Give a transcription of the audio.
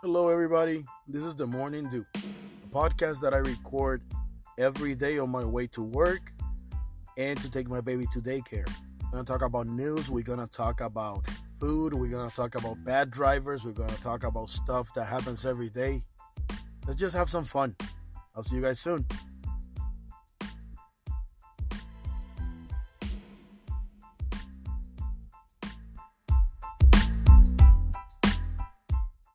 Hello, everybody. This is the Morning Dew, a podcast that I record every day on my way to work and to take my baby to daycare. We're gonna talk about news. We're gonna talk about food. We're gonna talk about bad drivers. We're gonna talk about stuff that happens every day. Let's just have some fun. I'll see you guys soon.